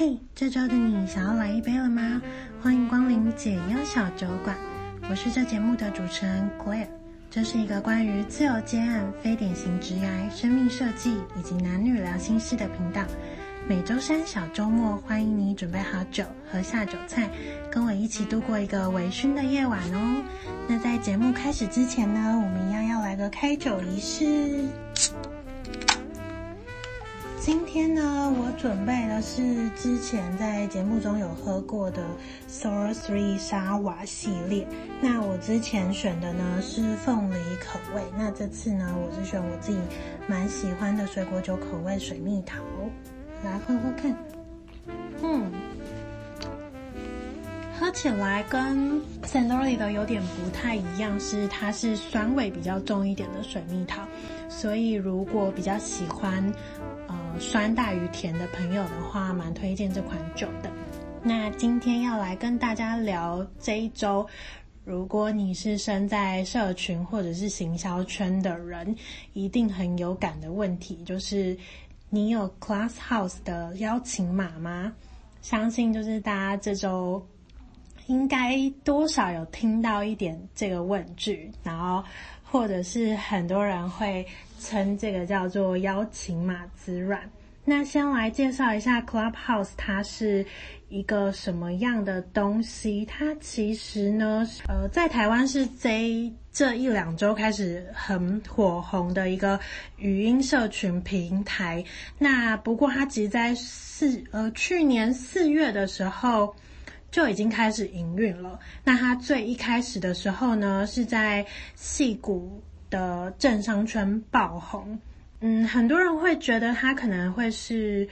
嘿这周的你想要来一杯了吗？欢迎光临解忧小酒馆，我是这节目的主持人 Claire。这是一个关于自由接案、非典型职涯、生命设计以及男女聊心事的频道。每周三小周末，欢迎你准备好酒和下酒菜，跟我一起度过一个微醺的夜晚哦。那在节目开始之前呢，我们一样要来个开酒仪式。今天呢，我准备的是之前在节目中有喝过的 Sour Three 沙瓦系列。那我之前选的呢是凤梨口味，那这次呢我是选我自己蛮喜欢的水果酒口味水蜜桃，来喝喝看。嗯，喝起来跟 Santori 的有点不太一样，是它是酸味比较重一点的水蜜桃，所以如果比较喜欢。酸大于甜的朋友的话，蛮推荐这款酒的。那今天要来跟大家聊这一周，如果你是身在社群或者是行销圈的人，一定很有感的问题，就是你有 Class House 的邀请码吗？相信就是大家这周应该多少有听到一点这个问句，然后或者是很多人会。称这个叫做邀请码之乱。那先来介绍一下 Clubhouse，它是一个什么样的东西？它其实呢，呃，在台湾是这这一两周开始很火红的一个语音社群平台。那不过它其实在四呃去年四月的时候就已经开始营运了。那它最一开始的时候呢，是在矽谷。的政商圈爆红，嗯，很多人会觉得它可能会是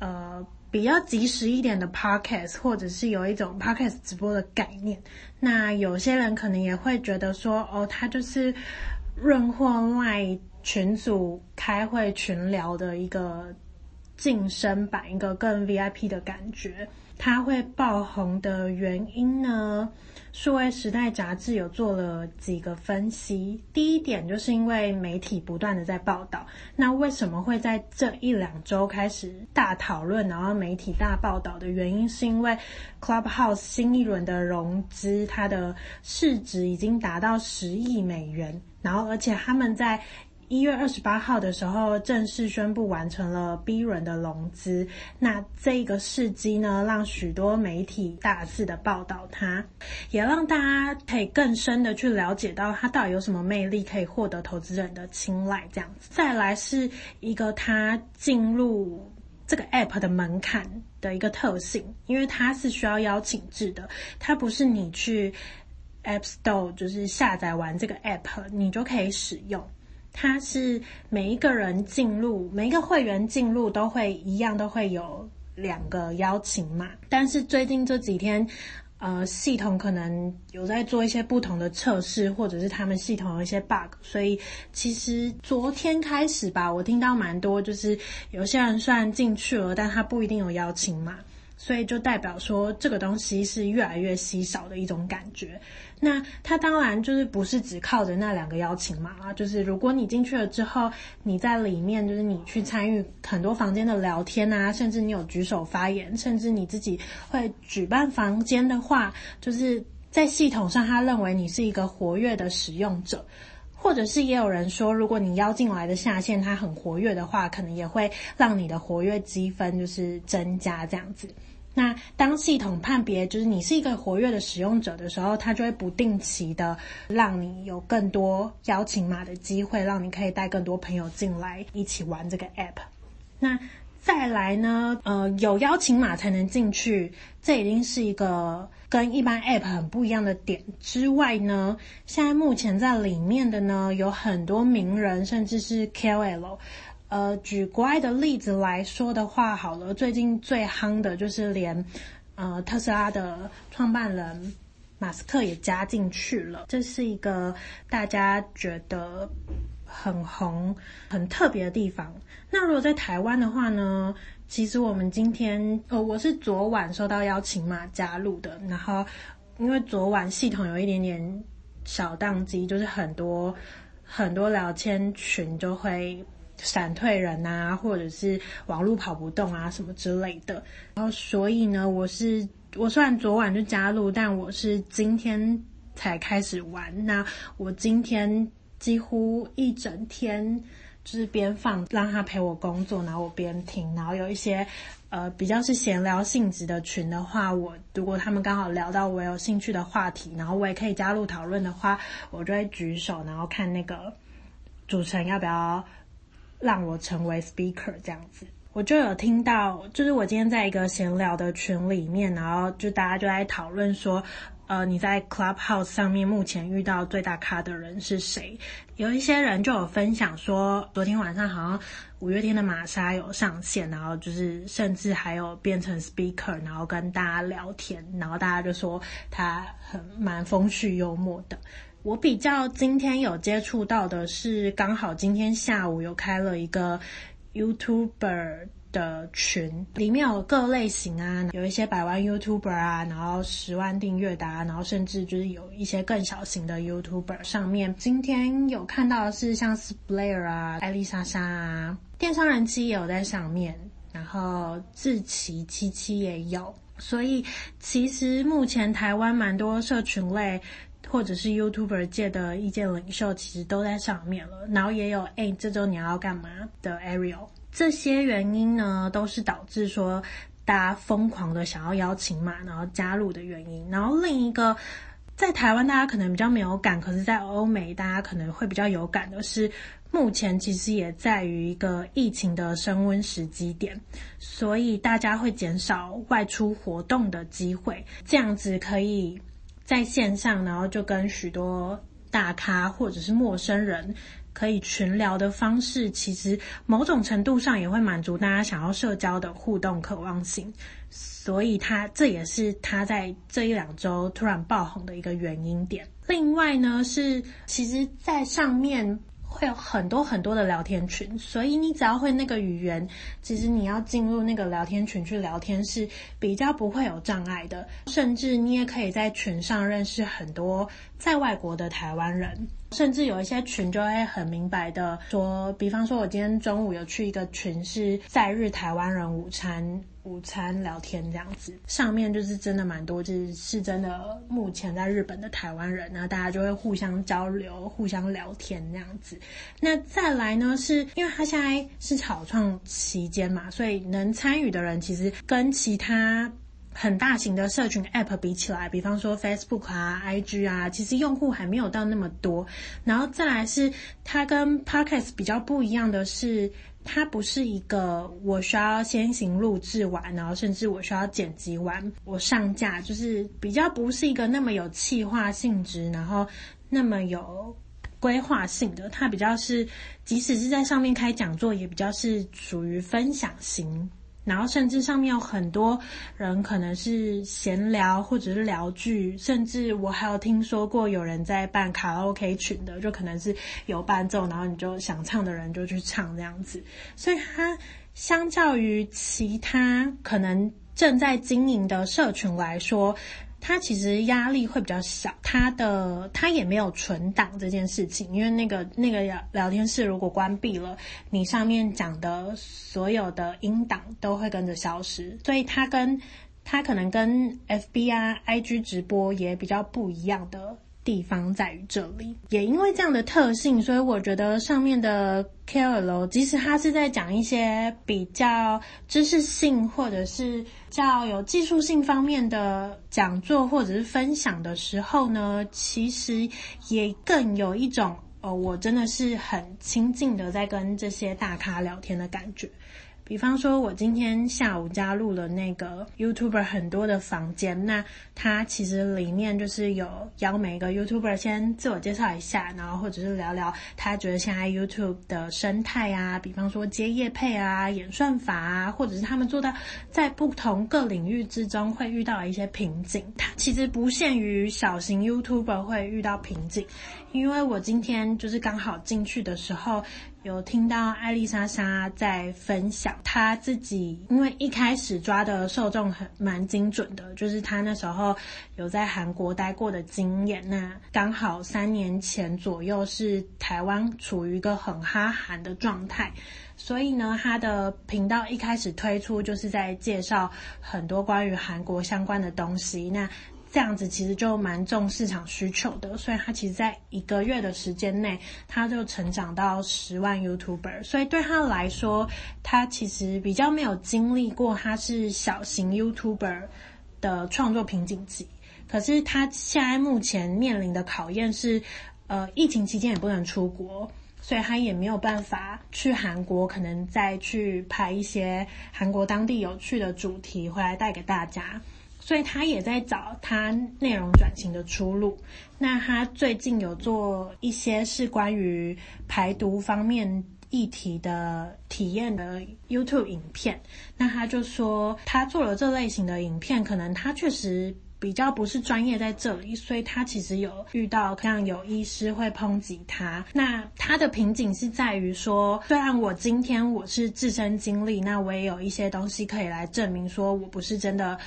呃比较即时一点的 podcast，或者是有一种 podcast 直播的概念。那有些人可能也会觉得说，哦，它就是润或外群组开会群聊的一个晋升版，一个更 VIP 的感觉。它会爆红的原因呢？数位时代杂志有做了几个分析。第一点就是因为媒体不断的在报道，那为什么会在这一两周开始大讨论，然后媒体大报道的原因，是因为 Clubhouse 新一轮的融资，它的市值已经达到十亿美元，然后而且他们在。一月二十八号的时候，正式宣布完成了 B 轮的融资。那这个事迹呢，让许多媒体大肆的报道它，也让大家可以更深的去了解到它到底有什么魅力，可以获得投资人的青睐。这样子，再来是一个它进入这个 App 的门槛的一个特性，因为它是需要邀请制的，它不是你去 App Store 就是下载完这个 App，你就可以使用。它是每一个人进入，每一个会员进入都会一样，都会有两个邀请码。但是最近这几天，呃，系统可能有在做一些不同的测试，或者是他们系统有一些 bug，所以其实昨天开始吧，我听到蛮多，就是有些人虽然进去了，但他不一定有邀请码。所以就代表说，这个东西是越来越稀少的一种感觉。那它当然就是不是只靠着那两个邀请码啊，就是如果你进去了之后，你在里面就是你去参与很多房间的聊天啊，甚至你有举手发言，甚至你自己会举办房间的话，就是在系统上他认为你是一个活跃的使用者，或者是也有人说，如果你邀进来的下线他很活跃的话，可能也会让你的活跃积分就是增加这样子。那当系统判别就是你是一个活跃的使用者的时候，它就会不定期的让你有更多邀请码的机会，让你可以带更多朋友进来一起玩这个 app。那再来呢，呃，有邀请码才能进去，这已经是一个跟一般 app 很不一样的点。之外呢，现在目前在里面的呢，有很多名人，甚至是 KOL。呃，举国外的例子来说的话，好了，最近最夯的就是连，呃，特斯拉的创办人马斯克也加进去了。这是一个大家觉得很红、很特别的地方。那如果在台湾的话呢，其实我们今天，呃，我是昨晚收到邀请嘛加入的，然后因为昨晚系统有一点点小宕机，就是很多很多聊天群就会。闪退人啊，或者是网络跑不动啊什么之类的。然后所以呢，我是我虽然昨晚就加入，但我是今天才开始玩。那我今天几乎一整天就是边放让他陪我工作，然后我边听，然后有一些呃比较是闲聊性质的群的话，我如果他们刚好聊到我有兴趣的话题，然后我也可以加入讨论的话，我就会举手，然后看那个主持人要不要。让我成为 speaker 这样子，我就有听到，就是我今天在一个闲聊的群里面，然后就大家就在讨论说，呃，你在 Clubhouse 上面目前遇到最大咖的人是谁？有一些人就有分享说，昨天晚上好像五月天的玛莎有上线，然后就是甚至还有变成 speaker，然后跟大家聊天，然后大家就说他很蛮风趣幽默的。我比较今天有接触到的是，刚好今天下午有开了一个 YouTuber 的群，里面有各类型啊，有一些百万 YouTuber 啊，然后十万订阅的啊，然后甚至就是有一些更小型的 YouTuber。上面今天有看到是像 Splair 啊、艾丽莎莎啊，电商人妻也有在上面，然后志奇七七也有，所以其实目前台湾蛮多社群类。或者是 YouTuber 界的意见领袖，其实都在上面了。然后也有哎、欸，这周你要干嘛的 Ariel。这些原因呢，都是导致说大家疯狂的想要邀请码，然后加入的原因。然后另一个，在台湾大家可能比较没有感，可是在欧美大家可能会比较有感的是，目前其实也在于一个疫情的升温时机点，所以大家会减少外出活动的机会，这样子可以。在线上，然后就跟许多大咖或者是陌生人可以群聊的方式，其实某种程度上也会满足大家想要社交的互动渴望性，所以他这也是他在这一两周突然爆红的一个原因点。另外呢，是其实在上面。会有很多很多的聊天群，所以你只要会那个语言，其实你要进入那个聊天群去聊天是比较不会有障碍的。甚至你也可以在群上认识很多在外国的台湾人，甚至有一些群就会很明白的说，比方说我今天中午有去一个群是在日台湾人午餐。午餐聊天这样子，上面就是真的蛮多，就是是真的目前在日本的台湾人，然后大家就会互相交流、互相聊天这样子。那再来呢，是因为他现在是草创期间嘛，所以能参与的人其实跟其他很大型的社群 App 比起来，比方说 Facebook 啊、IG 啊，其实用户还没有到那么多。然后再来是它跟 Podcast 比较不一样的是。它不是一个我需要先行录制完，然后甚至我需要剪辑完，我上架，就是比较不是一个那么有企划性质，然后那么有规划性的。它比较是，即使是在上面开讲座，也比较是属于分享型。然后甚至上面有很多人可能是闲聊或者是聊剧，甚至我还有听说过有人在办卡拉 OK 群的，就可能是有伴奏，然后你就想唱的人就去唱这样子。所以它相较于其他可能正在经营的社群来说，他其实压力会比较小，他的他也没有存档这件事情，因为那个那个聊聊天室如果关闭了，你上面讲的所有的音档都会跟着消失，所以他跟他可能跟 FB 啊、IG 直播也比较不一样的。地方在于这里，也因为这样的特性，所以我觉得上面的 KOL，即使他是在讲一些比较知识性或者是较有技术性方面的讲座或者是分享的时候呢，其实也更有一种，呃，我真的是很亲近的在跟这些大咖聊天的感觉。比方说，我今天下午加入了那个 YouTuber 很多的房间，那它其实里面就是有邀每一个 YouTuber 先自我介绍一下，然后或者是聊聊他觉得现在 YouTube 的生态啊，比方说接业配啊、演算法啊，或者是他们做到在不同各领域之中会遇到一些瓶颈。它其实不限于小型 YouTuber 会遇到瓶颈，因为我今天就是刚好进去的时候。有听到艾丽莎莎在分享，她自己因为一开始抓的受众很蛮精准的，就是她那时候有在韩国待过的经验。那刚好三年前左右是台湾处于一个很哈韩的状态，所以呢，她的频道一开始推出就是在介绍很多关于韩国相关的东西。那这样子其实就蛮重市场需求的，所以他其实在一个月的时间内，他就成长到十万 YouTuber。所以对他来说，他其实比较没有经历过他是小型 YouTuber 的创作瓶颈期。可是他现在目前面临的考验是，呃，疫情期间也不能出国，所以他也没有办法去韩国，可能再去拍一些韩国当地有趣的主题回来带给大家。所以他也在找他内容转型的出路。那他最近有做一些是关于排毒方面议题的体验的 YouTube 影片。那他就说，他做了这类型的影片，可能他确实比较不是专业在这里，所以他其实有遇到像有医师会抨击他。那他的瓶颈是在于说，虽然我今天我是自身经历，那我也有一些东西可以来证明说我不是真的。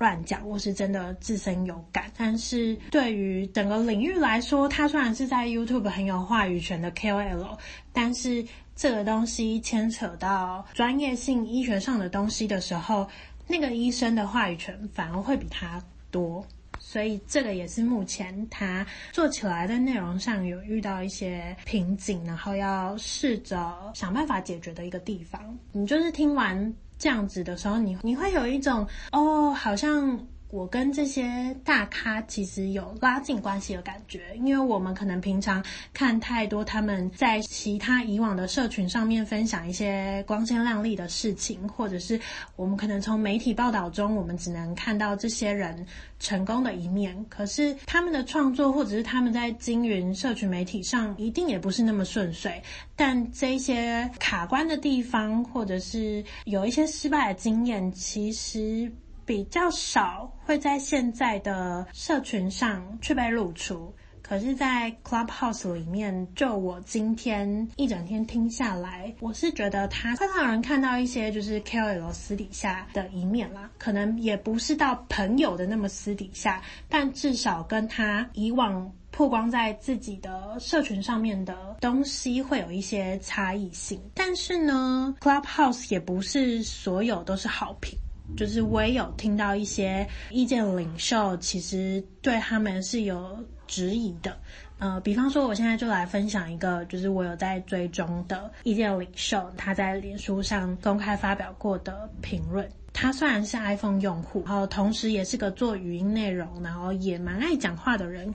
乱讲，我是真的自身有感。但是对于整个领域来说，他虽然是在 YouTube 很有话语权的 KOL，但是这个东西牵扯到专业性医学上的东西的时候，那个医生的话语权反而会比他多。所以这个也是目前他做起来的内容上有遇到一些瓶颈，然后要试着想办法解决的一个地方。你就是听完。这样子的时候，你你会有一种哦，好像我跟这些大咖其实有拉近关系的感觉，因为我们可能平常看太多他们在其他以往的社群上面分享一些光鲜亮丽的事情，或者是我们可能从媒体报道中，我们只能看到这些人成功的一面，可是他们的创作或者是他们在经营社群媒体上，一定也不是那么顺遂。但这些卡关的地方，或者是有一些失败的经验，其实比较少会在现在的社群上去被露出。可是，在 Clubhouse 里面，就我今天一整天听下来，我是觉得他会让人看到一些就是 KOL 私底下的一面啦，可能也不是到朋友的那么私底下，但至少跟他以往曝光在自己的社群上面的东西会有一些差异性。但是呢，Clubhouse 也不是所有都是好评。就是我也有听到一些意见领袖，其实对他们是有质疑的。呃，比方说，我现在就来分享一个，就是我有在追踪的意见领袖，他在脸书上公开发表过的评论。他虽然是 iPhone 用户，然后同时也是个做语音内容，然后也蛮爱讲话的人，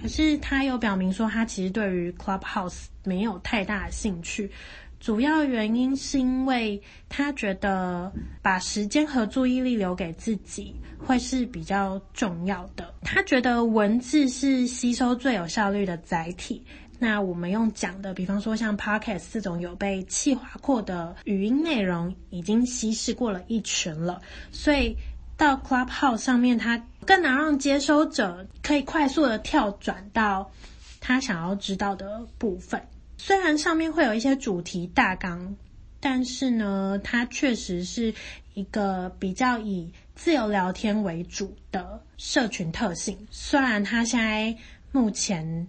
可是他有表明说，他其实对于 Clubhouse 没有太大的兴趣。主要原因是因为他觉得把时间和注意力留给自己会是比较重要的。他觉得文字是吸收最有效率的载体。那我们用讲的，比方说像 Podcast 这种有被气划过的语音内容，已经稀释过了一群了。所以到 Clubhouse 上面，它更能让接收者可以快速的跳转到他想要知道的部分。虽然上面会有一些主题大纲，但是呢，它确实是一个比较以自由聊天为主的社群特性。虽然它现在目前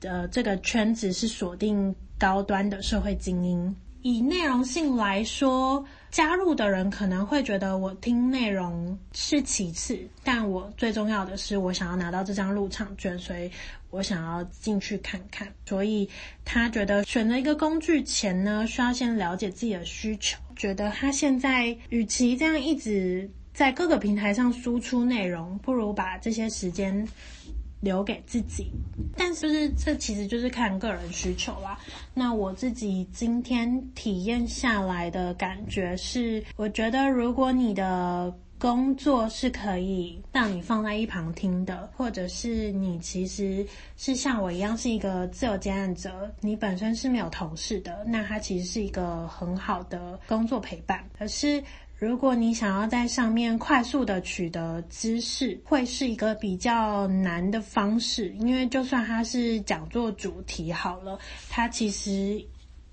的这个圈子是锁定高端的社会精英，以内容性来说，加入的人可能会觉得我听内容是其次，但我最重要的是我想要拿到这张入场券，所以。我想要进去看看，所以他觉得选择一个工具前呢，需要先了解自己的需求。觉得他现在与其这样一直在各个平台上输出内容，不如把这些时间留给自己。但是，是这其实就是看个人需求啦。那我自己今天体验下来的感觉是，我觉得如果你的工作是可以让你放在一旁听的，或者是你其实是像我一样是一个自由接案者，你本身是没有同事的，那它其实是一个很好的工作陪伴。可是如果你想要在上面快速的取得知识，会是一个比较难的方式，因为就算它是讲座主题好了，它其实。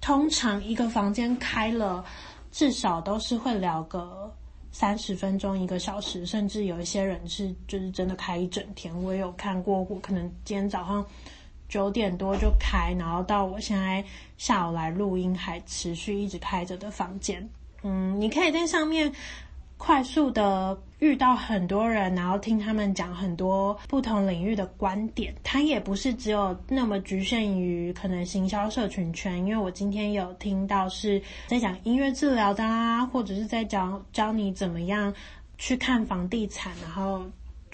通常一个房间开了，至少都是会聊个三十分钟、一个小时，甚至有一些人是就是真的开一整天。我也有看过，我可能今天早上九点多就开，然后到我现在下午来录音还持续一直开着的房间。嗯，你可以在上面。快速的遇到很多人，然后听他们讲很多不同领域的观点。他也不是只有那么局限于可能行销社群圈，因为我今天有听到是在讲音乐治疗的啦，或者是在讲教你怎么样去看房地产，然后。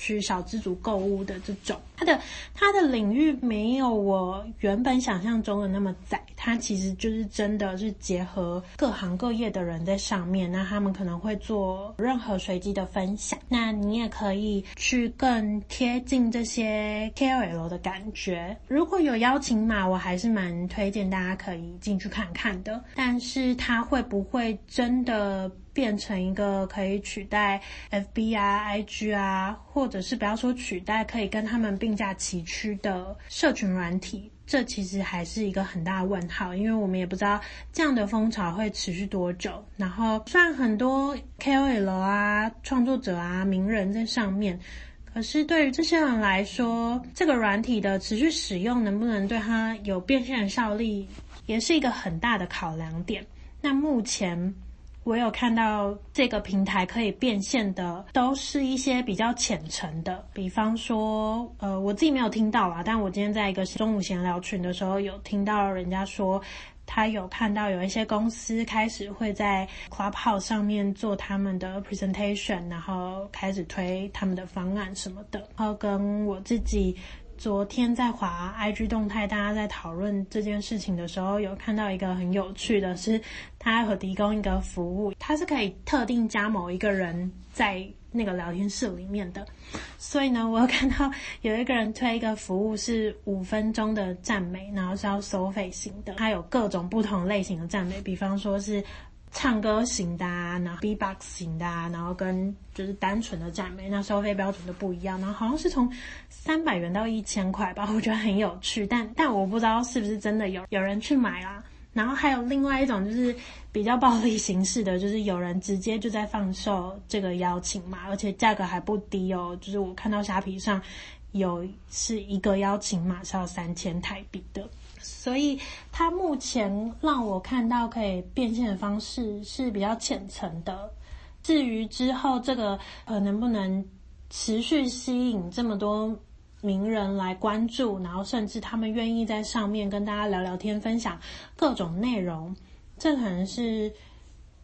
去小资族购物的这种，它的它的领域没有我原本想象中的那么窄，它其实就是真的是结合各行各业的人在上面，那他们可能会做任何随机的分享，那你也可以去更贴近这些 KOL 的感觉。如果有邀请码，我还是蛮推荐大家可以进去看看的，但是它会不会真的变成一个可以取代 FB 啊、IG 啊，或者是不要说取代，可以跟他们并并驾齐驱的社群软体，这其实还是一个很大的问号，因为我们也不知道这样的风潮会持续多久。然后，虽然很多 KOL 啊、创作者啊、名人在上面，可是对于这些人来说，这个软体的持续使用能不能对他有变现效力，也是一个很大的考量点。那目前。我有看到这个平台可以变现的，都是一些比较浅层的，比方说，呃，我自己没有听到啦，但我今天在一个中午闲聊群的时候，有听到人家说，他有看到有一些公司开始会在 Clubhouse 上面做他们的 presentation，然后开始推他们的方案什么的，然后跟我自己。昨天在滑 IG 动态，大家在讨论这件事情的时候，有看到一个很有趣的是，他有提供一个服务，他是可以特定加某一个人在那个聊天室里面的。所以呢，我有看到有一个人推一个服务是五分钟的赞美，然后是要收费型的，它有各种不同类型的赞美，比方说是。唱歌型的啊，然后 B-box 型的啊，然后跟就是单纯的赞美，那收费标准都不一样。然后好像是从三百元到一千块吧，我觉得很有趣。但但我不知道是不是真的有有人去买啦。然后还有另外一种就是比较暴力形式的，就是有人直接就在放售这个邀请码，而且价格还不低哦。就是我看到虾皮上有是一个邀请码是要三千台币的。所以，它目前让我看到可以变现的方式是比较浅层的。至于之后这个呃能不能持续吸引这么多名人来关注，然后甚至他们愿意在上面跟大家聊聊天、分享各种内容，这可能是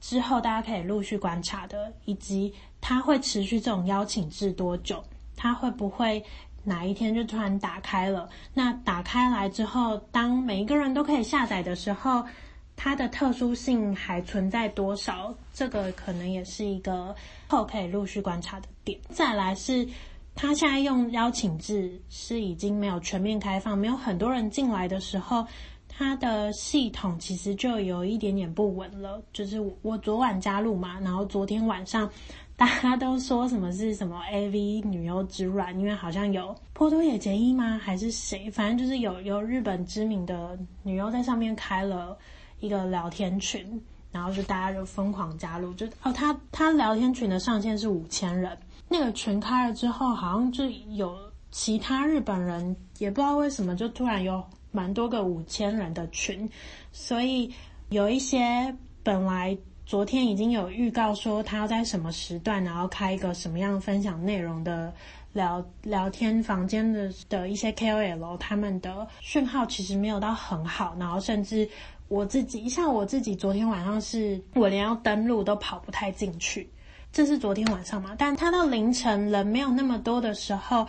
之后大家可以陆续观察的，以及它会持续这种邀请制多久，它会不会？哪一天就突然打开了？那打开来之后，当每一个人都可以下载的时候，它的特殊性还存在多少？这个可能也是一个后可以陆续观察的点。再来是，他现在用邀请制是已经没有全面开放，没有很多人进来的时候，它的系统其实就有一点点不稳了。就是我昨晚加入嘛，然后昨天晚上。大家都说什么是什么 AV 女优之乱，因为好像有波多野结衣吗？还是谁？反正就是有有日本知名的女优在上面开了一个聊天群，然后就大家就疯狂加入。就哦，他他聊天群的上限是五千人，那个群开了之后，好像就有其他日本人也不知道为什么就突然有蛮多个五千人的群，所以有一些本来。昨天已经有预告说他要在什么时段，然后开一个什么样分享内容的聊聊天房间的的一些 KOL，他们的讯号其实没有到很好，然后甚至我自己，像我自己昨天晚上是我连要登录都跑不太进去，这是昨天晚上嘛，但他到凌晨人没有那么多的时候，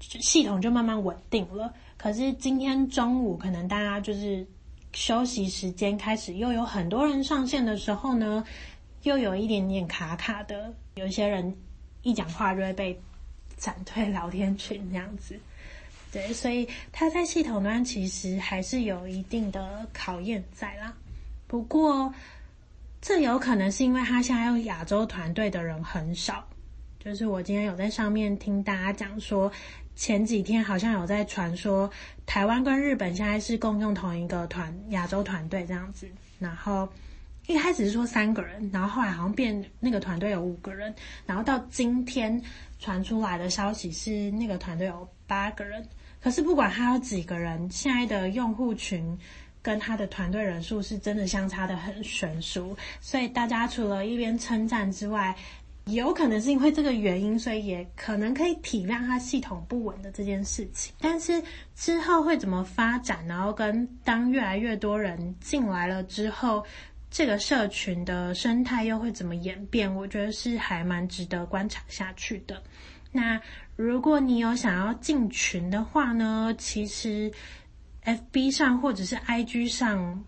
系统就慢慢稳定了。可是今天中午可能大家就是。休息时间开始，又有很多人上线的时候呢，又有一点点卡卡的。有一些人一讲话就会被闪退聊天群这样子。对，所以他在系统端其实还是有一定的考验在啦。不过，这有可能是因为他现在用亚洲团队的人很少。就是我今天有在上面听大家讲说，前几天好像有在传说，台湾跟日本现在是共用同一个团亚洲团队这样子。然后一开始是说三个人，然后后来好像变那个团队有五个人，然后到今天传出来的消息是那个团队有八个人。可是不管他有几个人，现在的用户群跟他的团队人数是真的相差得很悬殊，所以大家除了一边称赞之外，有可能是因为这个原因，所以也可能可以体谅它系统不稳的这件事情。但是之后会怎么发展，然后跟当越来越多人进来了之后，这个社群的生态又会怎么演变？我觉得是还蛮值得观察下去的。那如果你有想要进群的话呢，其实 FB 上或者是 IG 上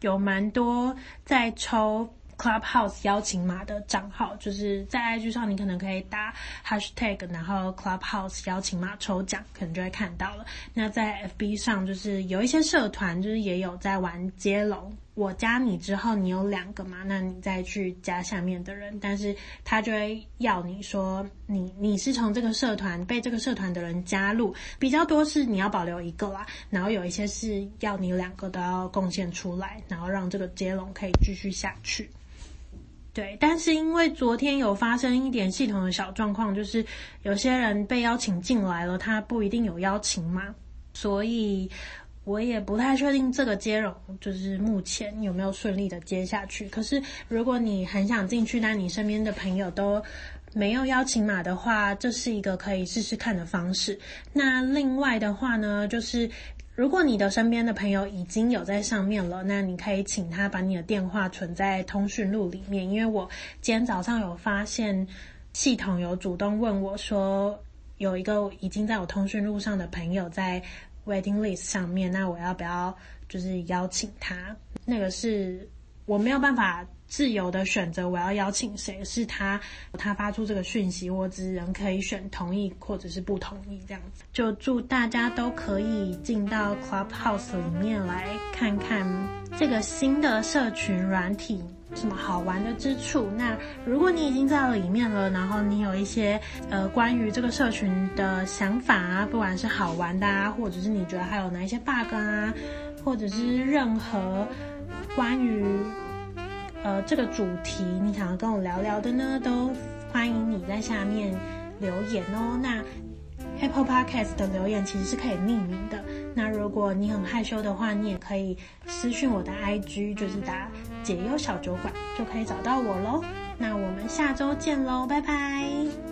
有蛮多在抽。Clubhouse 邀请码的账号，就是在 IG 上，你可能可以打 Hashtag，然后 Clubhouse 邀请码抽奖，可能就会看到了。那在 FB 上，就是有一些社团，就是也有在玩接龙。我加你之后，你有两个嘛？那你再去加下面的人，但是他就会要你说你你是从这个社团被这个社团的人加入，比较多是你要保留一个啦，然后有一些是要你两个都要贡献出来，然后让这个接龙可以继续下去。对，但是因为昨天有发生一点系统的小状况，就是有些人被邀请进来了，他不一定有邀请码，所以我也不太确定这个接龙就是目前有没有顺利的接下去。可是如果你很想进去，但你身边的朋友都没有邀请码的话，这是一个可以试试看的方式。那另外的话呢，就是。如果你的身边的朋友已经有在上面了，那你可以请他把你的电话存在通讯录里面，因为我今天早上有发现系统有主动问我说，有一个已经在我通讯录上的朋友在 waiting list 上面，那我要不要就是邀请他？那个是我没有办法。自由的选择，我要邀请谁？是他，他发出这个讯息，我只能可以选同意或者是不同意这样子。就祝大家都可以进到 Clubhouse 里面来看看这个新的社群软体什么好玩的之处。那如果你已经在里面了，然后你有一些呃关于这个社群的想法啊，不管是好玩的啊，或者是你觉得还有哪一些 bug 啊，或者是任何关于。呃，这个主题你想要跟我聊聊的呢，都欢迎你在下面留言哦。那 Apple Podcast 的留言其实是可以匿名的。那如果你很害羞的话，你也可以私讯我的 IG，就是打解忧小酒馆就可以找到我喽。那我们下周见喽，拜拜。